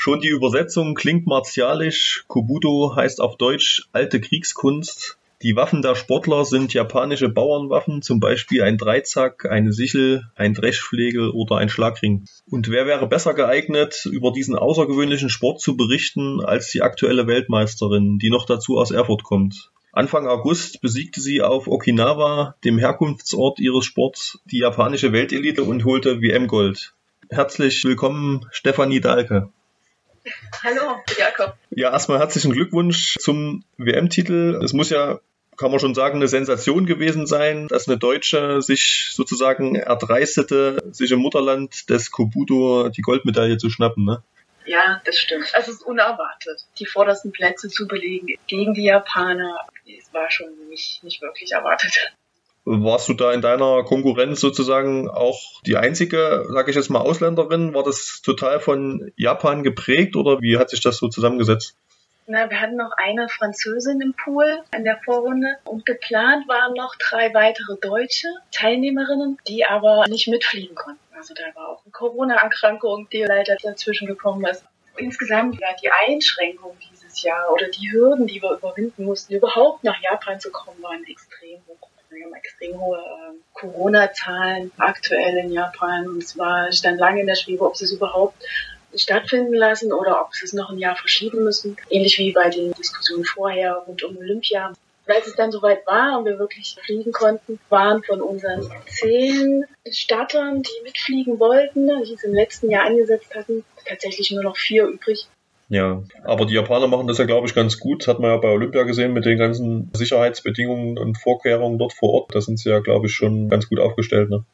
Schon die Übersetzung klingt martialisch. Kobudo heißt auf Deutsch alte Kriegskunst. Die Waffen der Sportler sind japanische Bauernwaffen, zum Beispiel ein Dreizack, eine Sichel, ein Dreschflegel oder ein Schlagring. Und wer wäre besser geeignet, über diesen außergewöhnlichen Sport zu berichten, als die aktuelle Weltmeisterin, die noch dazu aus Erfurt kommt? Anfang August besiegte sie auf Okinawa, dem Herkunftsort ihres Sports, die japanische Weltelite und holte WM-Gold. Herzlich willkommen, Stefanie Dahlke. Hallo, Jakob. Ja, erstmal herzlichen Glückwunsch zum WM-Titel. Es muss ja kann man schon sagen, eine Sensation gewesen sein, dass eine Deutsche sich sozusagen erdreistete, sich im Mutterland des Kobudo die Goldmedaille zu schnappen, ne? Ja, das stimmt. Also es ist unerwartet, die vordersten Plätze zu belegen gegen die Japaner. Es war schon nicht, nicht wirklich erwartet. Warst du da in deiner Konkurrenz sozusagen auch die einzige, sage ich jetzt mal, Ausländerin? War das total von Japan geprägt oder wie hat sich das so zusammengesetzt? Na, wir hatten noch eine Französin im Pool in der Vorrunde und geplant waren noch drei weitere deutsche Teilnehmerinnen, die aber nicht mitfliegen konnten. Also da war auch eine Corona-Erkrankung, die leider dazwischen gekommen ist. Insgesamt war die Einschränkung dieses Jahr oder die Hürden, die wir überwinden mussten, überhaupt nach Japan zu kommen, waren extrem hoch. Wir haben extrem hohe äh, Corona-Zahlen aktuell in Japan und zwar stand lange in der Schwebe, ob sie es überhaupt stattfinden lassen oder ob sie es noch ein Jahr verschieben müssen. Ähnlich wie bei den Diskussionen vorher rund um Olympia. als es dann soweit war und wir wirklich fliegen konnten, waren von unseren zehn Startern, die mitfliegen wollten, die es im letzten Jahr eingesetzt hatten, tatsächlich nur noch vier übrig. Ja, aber die Japaner machen das ja, glaube ich, ganz gut. Hat man ja bei Olympia gesehen mit den ganzen Sicherheitsbedingungen und Vorkehrungen dort vor Ort. Da sind sie ja, glaube ich, schon ganz gut aufgestellt. Ne?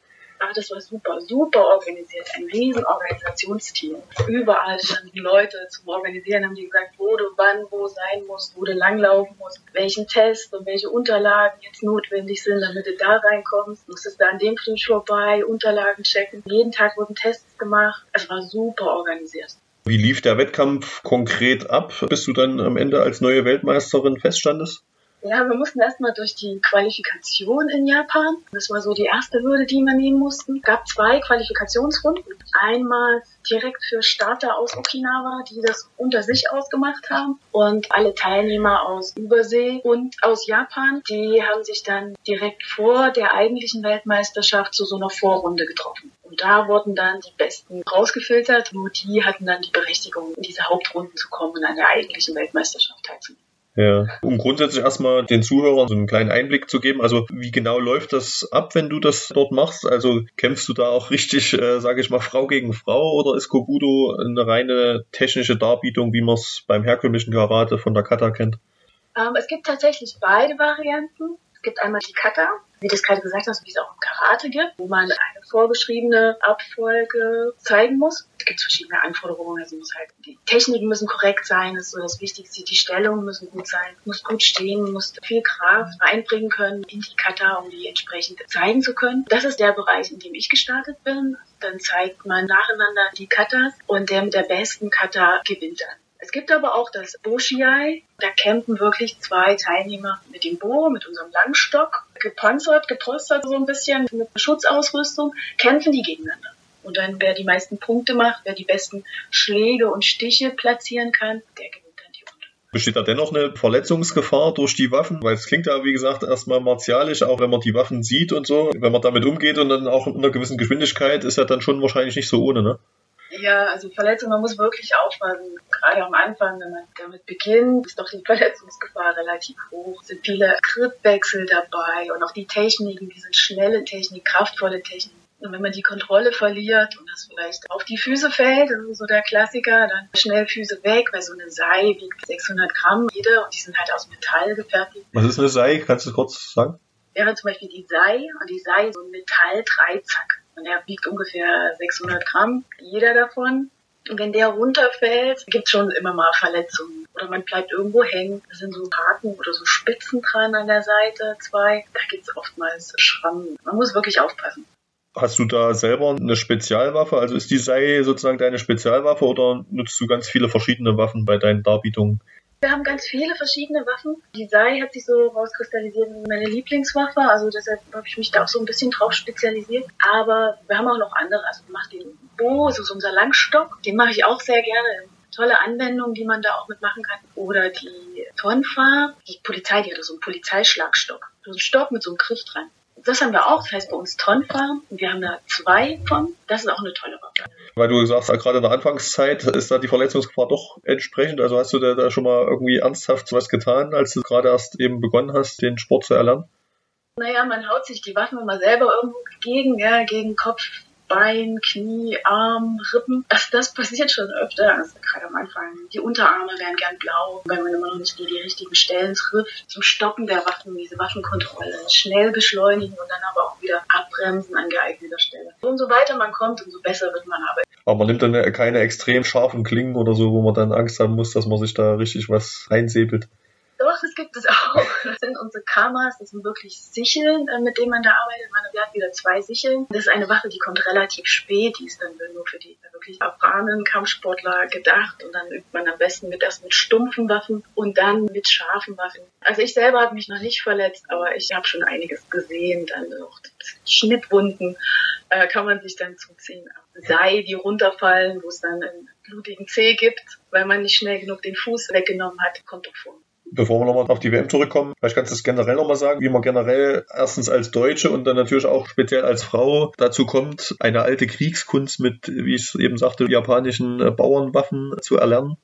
Ah, das war super, super organisiert. Ein riesen Organisationsteam. Überall standen Leute zum Organisieren, haben die gesagt, wo du wann wo sein musst, wo du langlaufen musst, welchen Test und welche Unterlagen jetzt notwendig sind, damit du da reinkommst. Musstest da an dem Flug vorbei, Unterlagen checken. Jeden Tag wurden Tests gemacht. Es war super organisiert. Wie lief der Wettkampf konkret ab, bis du dann am Ende als neue Weltmeisterin feststandest? Ja, wir mussten erstmal durch die Qualifikation in Japan. Das war so die erste Hürde, die wir nehmen mussten. Es gab zwei Qualifikationsrunden. Einmal direkt für Starter aus Okinawa, die das unter sich ausgemacht haben. Und alle Teilnehmer aus Übersee und aus Japan, die haben sich dann direkt vor der eigentlichen Weltmeisterschaft zu so einer Vorrunde getroffen. Und da wurden dann die Besten rausgefiltert. Nur die hatten dann die Berechtigung, in diese Hauptrunden zu kommen und an der eigentlichen Weltmeisterschaft teilzunehmen. Ja, um grundsätzlich erstmal den Zuhörern so einen kleinen Einblick zu geben, also wie genau läuft das ab, wenn du das dort machst? Also kämpfst du da auch richtig, äh, sage ich mal, Frau gegen Frau oder ist Kobudo eine reine technische Darbietung, wie man es beim herkömmlichen Karate von der Kata kennt? Ähm, es gibt tatsächlich beide Varianten. Es gibt einmal die Kata, wie du es gerade gesagt hast, wie es auch im Karate gibt, wo man eine vorgeschriebene Abfolge zeigen muss. Es gibt verschiedene Anforderungen, also muss halt, die Techniken müssen korrekt sein, das ist so das Wichtigste, die Stellungen müssen gut sein, muss gut stehen, muss viel Kraft einbringen können in die Kata, um die entsprechend zeigen zu können. Das ist der Bereich, in dem ich gestartet bin. Dann zeigt man nacheinander die Katas und der mit der besten Kata gewinnt dann. Es gibt aber auch das Boshiai. Da campen wirklich zwei Teilnehmer mit dem Bo, mit unserem Langstock, gepanzert, gepolstert so ein bisschen mit Schutzausrüstung, kämpfen die gegeneinander. Und dann, wer die meisten Punkte macht, wer die besten Schläge und Stiche platzieren kann, der gewinnt dann die Runde. Besteht da dennoch eine Verletzungsgefahr durch die Waffen? Weil es klingt ja, wie gesagt, erstmal martialisch, auch wenn man die Waffen sieht und so. Wenn man damit umgeht und dann auch in einer gewissen Geschwindigkeit, ist ja dann schon wahrscheinlich nicht so ohne, ne? Ja, also Verletzung, man muss wirklich aufpassen. Gerade am Anfang, wenn man damit beginnt, ist doch die Verletzungsgefahr relativ hoch. Es sind viele Gripwechsel dabei und auch die Techniken, die sind schnelle Technik, kraftvolle Technik. Und wenn man die Kontrolle verliert und das vielleicht auf die Füße fällt, das ist so der Klassiker, dann schnell Füße weg, weil so eine Sei wiegt 600 Gramm jede und die sind halt aus Metall gefertigt. Was ist eine Sei? Kannst du kurz sagen? Wäre zum Beispiel die Sei und die Sei so ein Metall-Dreizack. Und er wiegt ungefähr 600 Gramm, jeder davon. Und wenn der runterfällt, gibt es schon immer mal Verletzungen. Oder man bleibt irgendwo hängen. Da sind so Haken oder so Spitzen dran an der Seite, zwei. Da gibt es oftmals Schrammen. Man muss wirklich aufpassen. Hast du da selber eine Spezialwaffe? Also ist die Sei sozusagen deine Spezialwaffe oder nutzt du ganz viele verschiedene Waffen bei deinen Darbietungen? Wir haben ganz viele verschiedene Waffen. Die Sei hat sich so rauskristallisiert wie meine Lieblingswaffe, also deshalb habe ich mich da auch so ein bisschen drauf spezialisiert. Aber wir haben auch noch andere. Also ich mache den Bo, so unser Langstock, den mache ich auch sehr gerne. Tolle Anwendung, die man da auch mitmachen kann. Oder die Tonfa, die Polizei, die hat so einen Polizeischlagstock. So einen Stock mit so einem Griff dran. Das haben wir auch, das heißt bei uns Tonfa. Und wir haben da zwei von. Das ist auch eine tolle Waffe. Weil du sagst, gerade in der Anfangszeit ist da die Verletzungsgefahr doch entsprechend. Also hast du da, da schon mal irgendwie ernsthaft was getan, als du gerade erst eben begonnen hast, den Sport zu erlernen? Naja, man haut sich die Waffen immer selber irgendwo gegen, ja, gegen Kopf, Bein, Knie, Arm, Rippen. Das, das passiert schon öfter, also gerade am Anfang. Die Unterarme werden gern blau, wenn man immer noch nicht die, die richtigen Stellen trifft. Zum Stoppen der Waffen, diese Waffenkontrolle. Schnell beschleunigen und dann aber auch wieder abbremsen an geeigneter Stelle. Umso weiter man kommt, umso besser wird man arbeiten. Aber man nimmt dann keine extrem scharfen Klingen oder so, wo man dann Angst haben muss, dass man sich da richtig was reinsäbelt. Das gibt es auch. Das sind unsere Kamas, das sind wirklich Sicheln, äh, mit denen man da arbeitet. Man hat wieder zwei Sicheln. Das ist eine Waffe, die kommt relativ spät. Die ist dann nur für die wirklich erfahrenen Kampfsportler gedacht. Und dann übt man am besten mit erst mit stumpfen Waffen und dann mit scharfen Waffen. Also ich selber habe mich noch nicht verletzt, aber ich habe schon einiges gesehen. Dann auch Schnittwunden äh, kann man sich dann zuziehen. Sei, die runterfallen, wo es dann einen blutigen Zeh gibt, weil man nicht schnell genug den Fuß weggenommen hat, kommt doch vor bevor wir nochmal auf die WM zurückkommen, vielleicht kannst du es generell nochmal sagen, wie man generell erstens als Deutsche und dann natürlich auch speziell als Frau dazu kommt, eine alte Kriegskunst mit, wie ich es eben sagte, japanischen Bauernwaffen zu erlernen.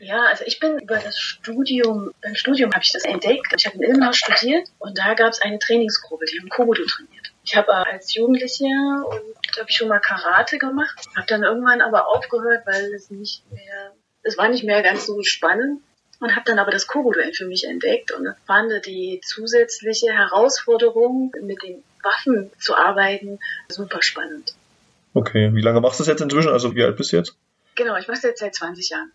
Ja, also ich bin über das Studium, beim Studium habe ich das entdeckt. Ich habe in Illinois studiert und da gab es eine Trainingsgruppe, die haben Komodo trainiert. Ich habe als Jugendliche und habe ich schon mal Karate gemacht, habe dann irgendwann aber aufgehört, weil es nicht mehr, es war nicht mehr ganz so spannend und habe dann aber das Kobo-Duell für mich entdeckt und fand die zusätzliche Herausforderung, mit den Waffen zu arbeiten, super spannend. Okay, wie lange machst du das jetzt inzwischen? Also wie alt bist du jetzt? Genau, ich mache es jetzt seit 20 Jahren.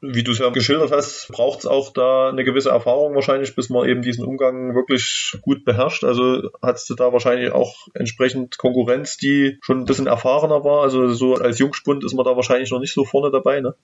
Wie du es ja geschildert hast, braucht es auch da eine gewisse Erfahrung wahrscheinlich, bis man eben diesen Umgang wirklich gut beherrscht. Also hattest du da wahrscheinlich auch entsprechend Konkurrenz, die schon ein bisschen erfahrener war. Also so als Jungspund ist man da wahrscheinlich noch nicht so vorne dabei, ne?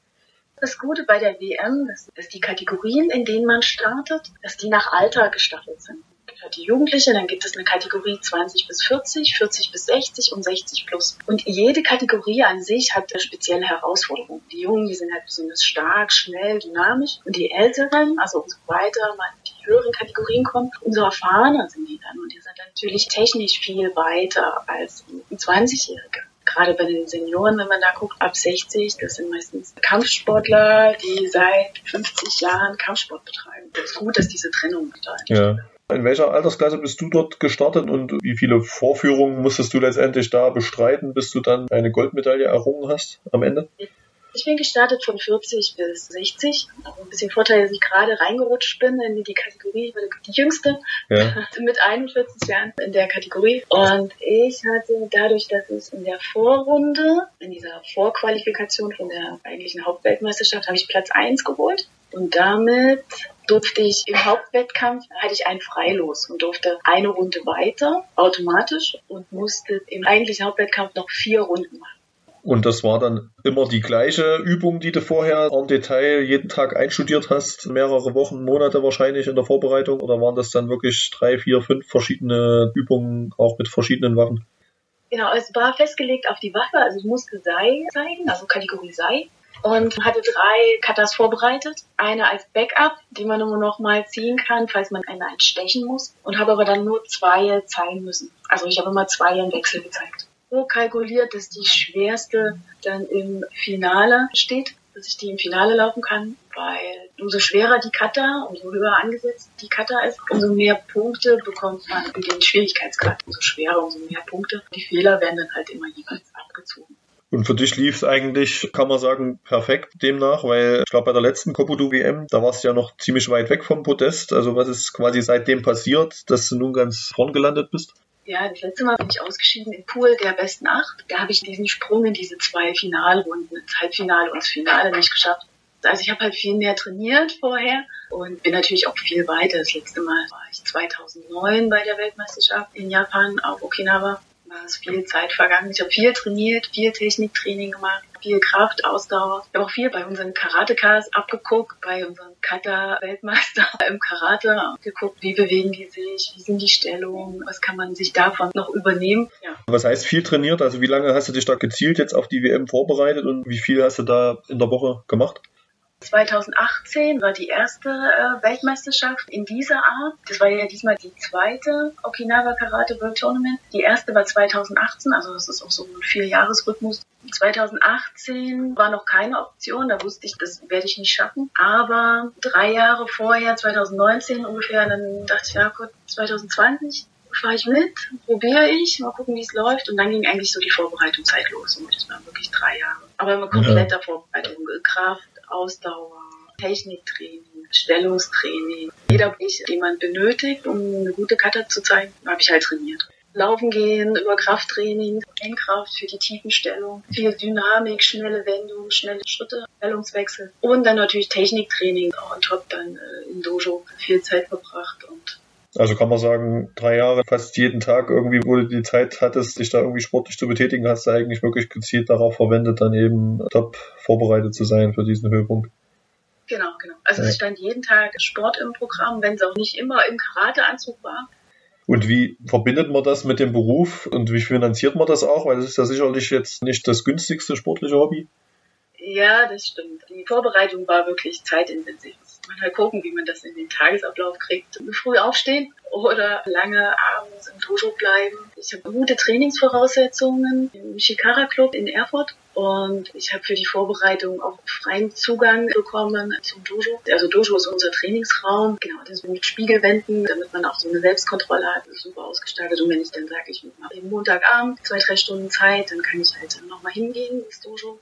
Das Gute bei der WM ist, dass die Kategorien, in denen man startet, dass die nach Alter gestaffelt sind. Für die Jugendliche, dann gibt es eine Kategorie 20 bis 40, 40 bis 60 und 60 plus. Und jede Kategorie an sich hat eine spezielle Herausforderung. Die Jungen, die sind halt besonders stark, schnell, dynamisch. Und die Älteren, also umso weiter man in die höheren Kategorien kommt, umso erfahrener sind die dann. Und die sind natürlich technisch viel weiter als ein 20-Jährige gerade bei den Senioren, wenn man da guckt, ab 60, das sind meistens Kampfsportler, die seit 50 Jahren Kampfsport betreiben. Es ist gut, dass diese Trennung da ist. Ja. In welcher Altersklasse bist du dort gestartet und wie viele Vorführungen musstest du letztendlich da bestreiten, bis du dann eine Goldmedaille errungen hast am Ende? Ich bin gestartet von 40 bis 60. Ein bisschen Vorteil, dass ich gerade reingerutscht bin in die Kategorie. Ich war die Jüngste ja. mit 41 Jahren in der Kategorie. Und ich hatte dadurch, dass ich in der Vorrunde, in dieser Vorqualifikation von der eigentlichen Hauptweltmeisterschaft, habe ich Platz 1 geholt. Und damit durfte ich im Hauptwettkampf, hatte ich ein Freilos und durfte eine Runde weiter automatisch und musste im eigentlichen Hauptwettkampf noch vier Runden machen. Und das war dann immer die gleiche Übung, die du vorher im Detail jeden Tag einstudiert hast, mehrere Wochen, Monate wahrscheinlich in der Vorbereitung? Oder waren das dann wirklich drei, vier, fünf verschiedene Übungen, auch mit verschiedenen Waffen? Genau, es war festgelegt auf die Waffe, also ich musste Sei zeigen, also Kategorie Sei. Und hatte drei Katas vorbereitet. Eine als Backup, die man nur noch mal ziehen kann, falls man eine einstechen muss. Und habe aber dann nur zwei zeigen müssen. Also ich habe immer zwei im Wechsel gezeigt so kalkuliert, dass die schwerste dann im Finale steht, dass ich die im Finale laufen kann, weil umso schwerer die Kata, umso höher angesetzt die Kata ist, umso mehr Punkte bekommt man in den Schwierigkeitsgrad, umso schwerer, umso mehr Punkte. Die Fehler werden dann halt immer jeweils abgezogen. Und für dich lief es eigentlich, kann man sagen, perfekt demnach, weil ich glaube, bei der letzten Kopudu WM, da warst du ja noch ziemlich weit weg vom Podest. Also was ist quasi seitdem passiert, dass du nun ganz vorn gelandet bist? Ja, das letzte Mal bin ich ausgeschieden im Pool der besten acht. Da habe ich diesen Sprung in diese zwei Finalrunden, ins Halbfinale und ins Finale nicht geschafft. Also ich habe halt viel mehr trainiert vorher und bin natürlich auch viel weiter. Das letzte Mal war ich 2009 bei der Weltmeisterschaft in Japan auf Okinawa war es viel Zeit vergangen. Ich habe viel trainiert, viel Techniktraining gemacht, viel Kraft, Ausdauer. Ich habe auch viel bei unseren Karatekas abgeguckt, bei unserem Kata-Weltmeister im Karate geguckt, wie bewegen die sich, wie sind die Stellungen, was kann man sich davon noch übernehmen. Ja. Was heißt viel trainiert? Also wie lange hast du dich da gezielt jetzt auf die WM vorbereitet und wie viel hast du da in der Woche gemacht? 2018 war die erste äh, Weltmeisterschaft in dieser Art. Das war ja diesmal die zweite Okinawa Karate World Tournament. Die erste war 2018, also das ist auch so ein Vierjahresrhythmus. 2018 war noch keine Option, da wusste ich, das werde ich nicht schaffen. Aber drei Jahre vorher, 2019 ungefähr, dann dachte ich, ja gut, 2020 fahre ich mit, probiere ich, mal gucken, wie es läuft. Und dann ging eigentlich so die Vorbereitungszeit los. Und das waren wirklich drei Jahre. Aber immer kompletter ja. Vorbereitung, Kraft, Ausdauer, Techniktraining, Stellungstraining. Jeder Bereich, den man benötigt, um eine gute Kata zu zeigen, habe ich halt trainiert. Laufen gehen, über Krafttraining, Endkraft für die Tiefenstellung, viel Dynamik, schnelle Wendungen, schnelle Schritte, Stellungswechsel und dann natürlich Techniktraining, auch on top dann äh, im Dojo viel Zeit verbracht und also kann man sagen, drei Jahre, fast jeden Tag irgendwie, wo du die Zeit hattest, dich da irgendwie sportlich zu betätigen, hast du eigentlich wirklich gezielt darauf verwendet, dann eben top vorbereitet zu sein für diesen Höhepunkt. Genau, genau. Also ja. es stand jeden Tag Sport im Programm, wenn es auch nicht immer im Karateanzug war. Und wie verbindet man das mit dem Beruf und wie finanziert man das auch? Weil das ist ja sicherlich jetzt nicht das günstigste sportliche Hobby. Ja, das stimmt. Die Vorbereitung war wirklich zeitintensiv man halt gucken, wie man das in den Tagesablauf kriegt. Früh aufstehen oder lange abends im Dojo bleiben. Ich habe gute Trainingsvoraussetzungen im Shikara Club in Erfurt und ich habe für die Vorbereitung auch freien Zugang bekommen zum Dojo. Also Dojo ist unser Trainingsraum, genau, das mit Spiegelwänden, damit man auch so eine Selbstkontrolle hat, das ist super ausgestaltet. Und wenn ich dann sage, ich mache Montagabend zwei, drei Stunden Zeit, dann kann ich halt nochmal hingehen ins Dojo.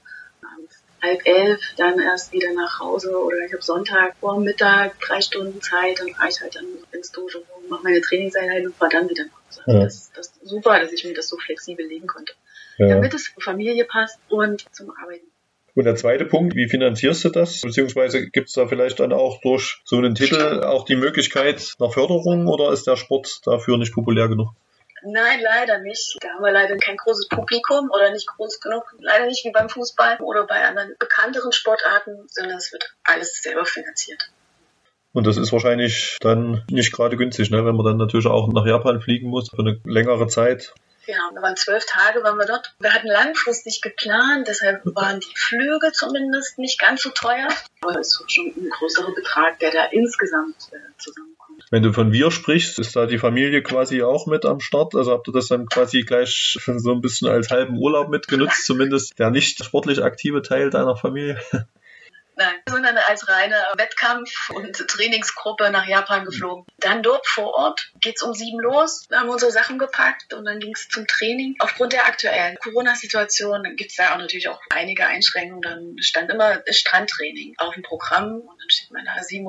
Halb elf dann erst wieder nach Hause oder ich habe Sonntag vor Mittag drei Stunden Zeit, dann fahre ich halt dann ins Dojo, mache meine Trainingseinheit und fahre dann wieder nach Hause. Also ja. das, das ist super, dass ich mir das so flexibel legen konnte. Ja. Damit es zur Familie passt und zum Arbeiten. Und der zweite Punkt, wie finanzierst du das? Beziehungsweise gibt es da vielleicht dann auch durch so einen Titel auch die Möglichkeit nach Förderung oder ist der Sport dafür nicht populär genug? Nein, leider nicht. Da haben wir leider kein großes Publikum oder nicht groß genug. Leider nicht wie beim Fußball oder bei anderen bekannteren Sportarten, sondern es wird alles selber finanziert. Und das ist wahrscheinlich dann nicht gerade günstig, ne? wenn man dann natürlich auch nach Japan fliegen muss für eine längere Zeit. Genau, wir waren zwölf Tage, waren wir dort. Wir hatten langfristig geplant, deshalb waren die Flüge zumindest nicht ganz so teuer. Aber es ist schon ein größerer Betrag, der da insgesamt äh, zusammenkommt. Wenn du von wir sprichst, ist da die Familie quasi auch mit am Start? Also habt ihr das dann quasi gleich so ein bisschen als halben Urlaub mitgenutzt, zumindest der nicht sportlich aktive Teil deiner Familie? Nein, sondern als reine Wettkampf- und Trainingsgruppe nach Japan geflogen. Dann dort vor Ort geht es um sieben los. Wir haben unsere Sachen gepackt und dann ging es zum Training. Aufgrund der aktuellen Corona-Situation gibt es da auch natürlich auch einige Einschränkungen. Dann stand immer Strandtraining auf dem Programm und dann steht man da 7.30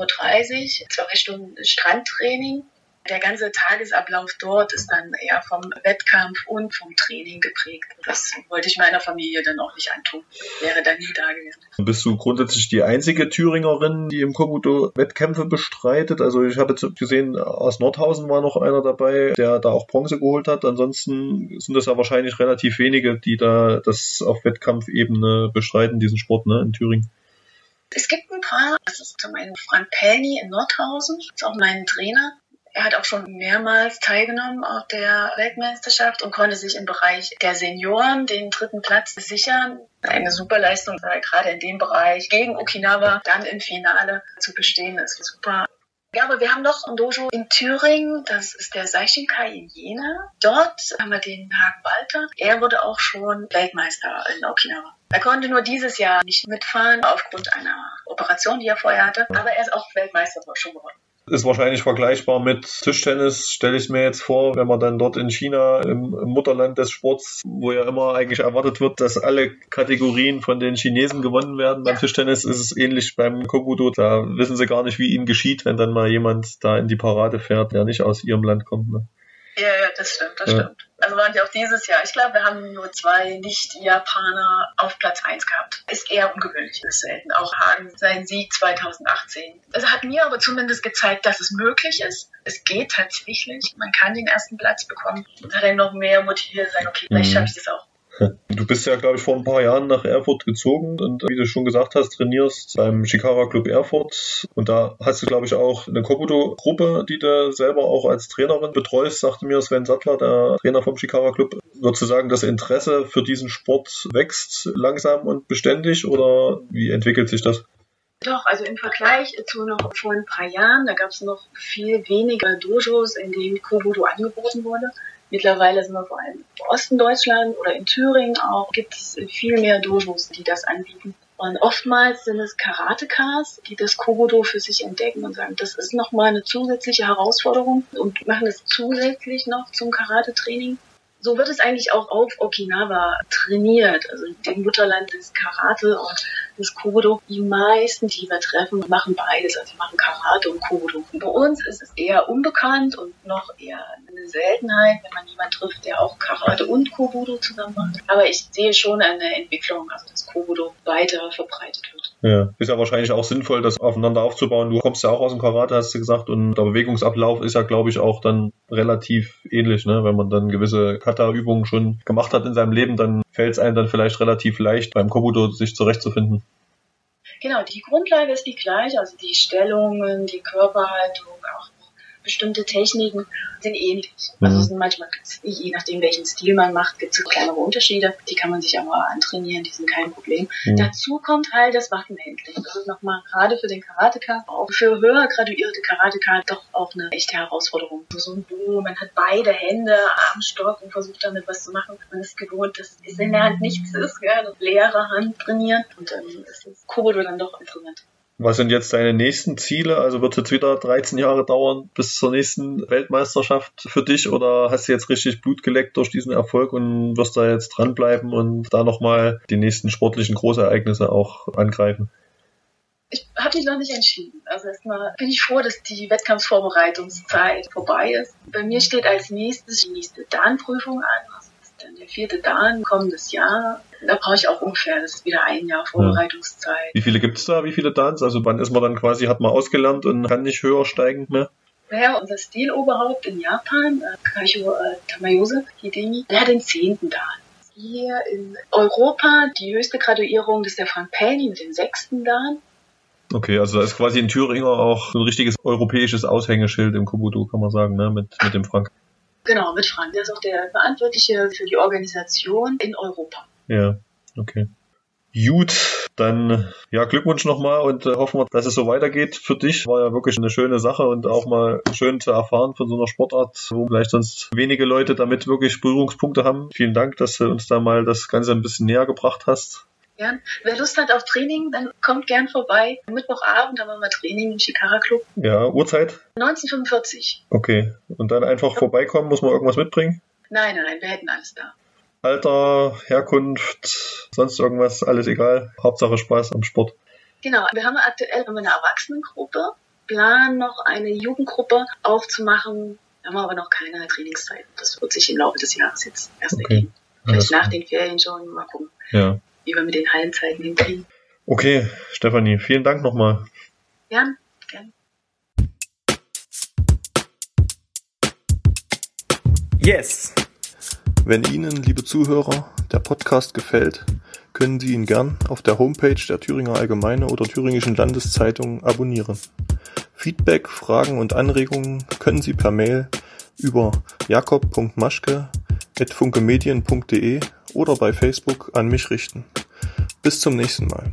Uhr, zwei Stunden Strandtraining der ganze Tagesablauf dort ist dann eher vom Wettkampf und vom Training geprägt. Das wollte ich meiner Familie dann auch nicht antun. Wäre dann nie da gewesen. Bist du grundsätzlich die einzige Thüringerin, die im Kobudo Wettkämpfe bestreitet? Also ich habe jetzt gesehen, aus Nordhausen war noch einer dabei, der da auch Bronze geholt hat. Ansonsten sind das ja wahrscheinlich relativ wenige, die da das auf Wettkampfebene bestreiten, diesen Sport ne, in Thüringen. Es gibt ein paar, das ist zum einen Frank Pelny in Nordhausen, das ist auch mein Trainer. Er hat auch schon mehrmals teilgenommen auf der Weltmeisterschaft und konnte sich im Bereich der Senioren den dritten Platz sichern. Eine super Leistung, gerade in dem Bereich gegen Okinawa dann im Finale zu bestehen, ist super. Ja, aber wir haben noch ein Dojo in Thüringen, das ist der Seishinkai in Jena. Dort haben wir den Hagen Walter. Er wurde auch schon Weltmeister in Okinawa. Er konnte nur dieses Jahr nicht mitfahren aufgrund einer Operation, die er vorher hatte, aber er ist auch Weltmeister schon geworden. Ist wahrscheinlich vergleichbar mit Tischtennis, stelle ich mir jetzt vor, wenn man dann dort in China, im, im, Mutterland des Sports, wo ja immer eigentlich erwartet wird, dass alle Kategorien von den Chinesen gewonnen werden. Beim Tischtennis ist es ähnlich beim Kobudo. Da wissen sie gar nicht, wie ihnen geschieht, wenn dann mal jemand da in die Parade fährt, der nicht aus ihrem Land kommt. Ne? Ja, ja, das stimmt, das ja. stimmt. Also waren wir auch dieses Jahr. Ich glaube, wir haben nur zwei Nicht-Japaner auf Platz 1 gehabt. Ist eher ungewöhnlich, ist selten. Auch Hagen, sein Sieg 2018. Das hat mir aber zumindest gezeigt, dass es möglich ist. Es geht tatsächlich. Man kann den ersten Platz bekommen. Und hat dann noch mehr motiviert sein, okay, vielleicht mhm. schaffe ich das auch. Du bist ja, glaube ich, vor ein paar Jahren nach Erfurt gezogen und wie du schon gesagt hast, trainierst beim Shikara Club Erfurt. Und da hast du, glaube ich, auch eine Kobudo-Gruppe, die du selber auch als Trainerin betreust, sagte mir Sven Sattler, der Trainer vom Shikara Club. Würdest du sagen, das Interesse für diesen Sport wächst langsam und beständig oder wie entwickelt sich das? Doch, also im Vergleich zu noch vor ein paar Jahren, da gab es noch viel weniger Dojos, in denen Kobudo angeboten wurde. Mittlerweile sind wir vor allem im Osten Deutschland oder in Thüringen auch, gibt es viel mehr Dojos, die das anbieten. Und oftmals sind es Karatekas, die das Kobudo für sich entdecken und sagen, das ist nochmal eine zusätzliche Herausforderung und machen es zusätzlich noch zum Karate-Training. So wird es eigentlich auch auf Okinawa trainiert, also dem Mutterland des Karate und des Kodo. Die meisten, die wir treffen, machen beides, also machen Karate und Kodo. Bei uns ist es eher unbekannt und noch eher eine Seltenheit, wenn man jemanden trifft, der auch Karate und Kobudo zusammen macht. Aber ich sehe schon eine Entwicklung, also dass Kobudo weiter verbreitet wird. Ja, ist ja wahrscheinlich auch sinnvoll, das aufeinander aufzubauen. Du kommst ja auch aus dem Karate, hast du gesagt, und der Bewegungsablauf ist ja, glaube ich, auch dann relativ ähnlich, ne? Wenn man dann gewisse Kata-Übungen schon gemacht hat in seinem Leben, dann fällt es einem dann vielleicht relativ leicht, beim Kobudo sich zurechtzufinden. Genau, die Grundlage ist die gleiche, also die Stellungen, die Körperhaltung, auch bestimmte Techniken sind ähnlich. Mhm. Also sind manchmal, je nachdem welchen Stil man macht, gibt es kleinere Unterschiede. Die kann man sich aber antrainieren, die sind kein Problem. Mhm. Dazu kommt halt das Waffenhandling. Das ist nochmal gerade für den Karateka, auch für höher graduierte Karateka doch auch eine echte Herausforderung. So ein Bo, man hat beide Hände am Stock und versucht damit was zu machen. Man ist gewohnt, dass es in der Hand nichts ist, ja, eine leere Hand trainieren und dann ist das Kobodo dann doch interessant. Was sind jetzt deine nächsten Ziele? Also wird es jetzt wieder 13 Jahre dauern bis zur nächsten Weltmeisterschaft für dich oder hast du jetzt richtig Blut geleckt durch diesen Erfolg und wirst da jetzt dranbleiben und da nochmal die nächsten sportlichen Großereignisse auch angreifen? Ich habe mich noch nicht entschieden. Also erstmal bin ich froh, dass die Wettkampfvorbereitungszeit vorbei ist. Bei mir steht als nächstes die nächste Dan-Prüfung an. Also das ist dann der vierte Dan kommendes Jahr da brauche ich auch ungefähr, das ist wieder ein Jahr Vorbereitungszeit. Wie viele gibt es da? Wie viele Dans? Also wann ist man dann quasi, hat man ausgelernt und kann nicht höher steigen mehr? Naja, unser Stiloberhaupt in Japan, äh, Kaicho äh, Tamayose Hidemi, der hat den zehnten Dan. Hier in Europa die höchste Graduierung das ist der Frank Penny mit dem sechsten Dan. Okay, also da ist quasi in Thüringer auch ein richtiges europäisches Aushängeschild im Kobudo, kann man sagen, ne? mit, mit dem Frank. Genau, mit Frank. Der ist auch der Verantwortliche für die Organisation in Europa. Ja, okay. Gut, dann ja, Glückwunsch nochmal und äh, hoffen wir, dass es so weitergeht für dich. War ja wirklich eine schöne Sache und auch mal schön zu erfahren von so einer Sportart, wo vielleicht sonst wenige Leute damit wirklich Berührungspunkte haben. Vielen Dank, dass du uns da mal das Ganze ein bisschen näher gebracht hast. Gern. Wer Lust hat auf Training, dann kommt gern vorbei. Mittwochabend haben wir mal Training im Shikara Club. Ja, Uhrzeit? 1945. Okay. Und dann einfach vorbeikommen, muss man irgendwas mitbringen? Nein, nein, wir hätten alles da. Alter, Herkunft, sonst irgendwas, alles egal. Hauptsache Spaß am Sport. Genau, wir haben aktuell eine Erwachsenengruppe, planen noch eine Jugendgruppe aufzumachen. Wir haben aber noch keine Trainingszeiten. Das wird sich im Laufe des Jahres jetzt erst okay. ergeben. Vielleicht nach den Ferien schon, mal gucken, ja. Wie wir mit den Hallenzeiten hinkriegen. Okay, Stefanie, vielen Dank nochmal. Gern, gern. Yes! Wenn Ihnen, liebe Zuhörer, der Podcast gefällt, können Sie ihn gern auf der Homepage der Thüringer Allgemeine oder Thüringischen Landeszeitung abonnieren. Feedback, Fragen und Anregungen können Sie per Mail über jakob.maschke.funkemedien.de oder bei Facebook an mich richten. Bis zum nächsten Mal.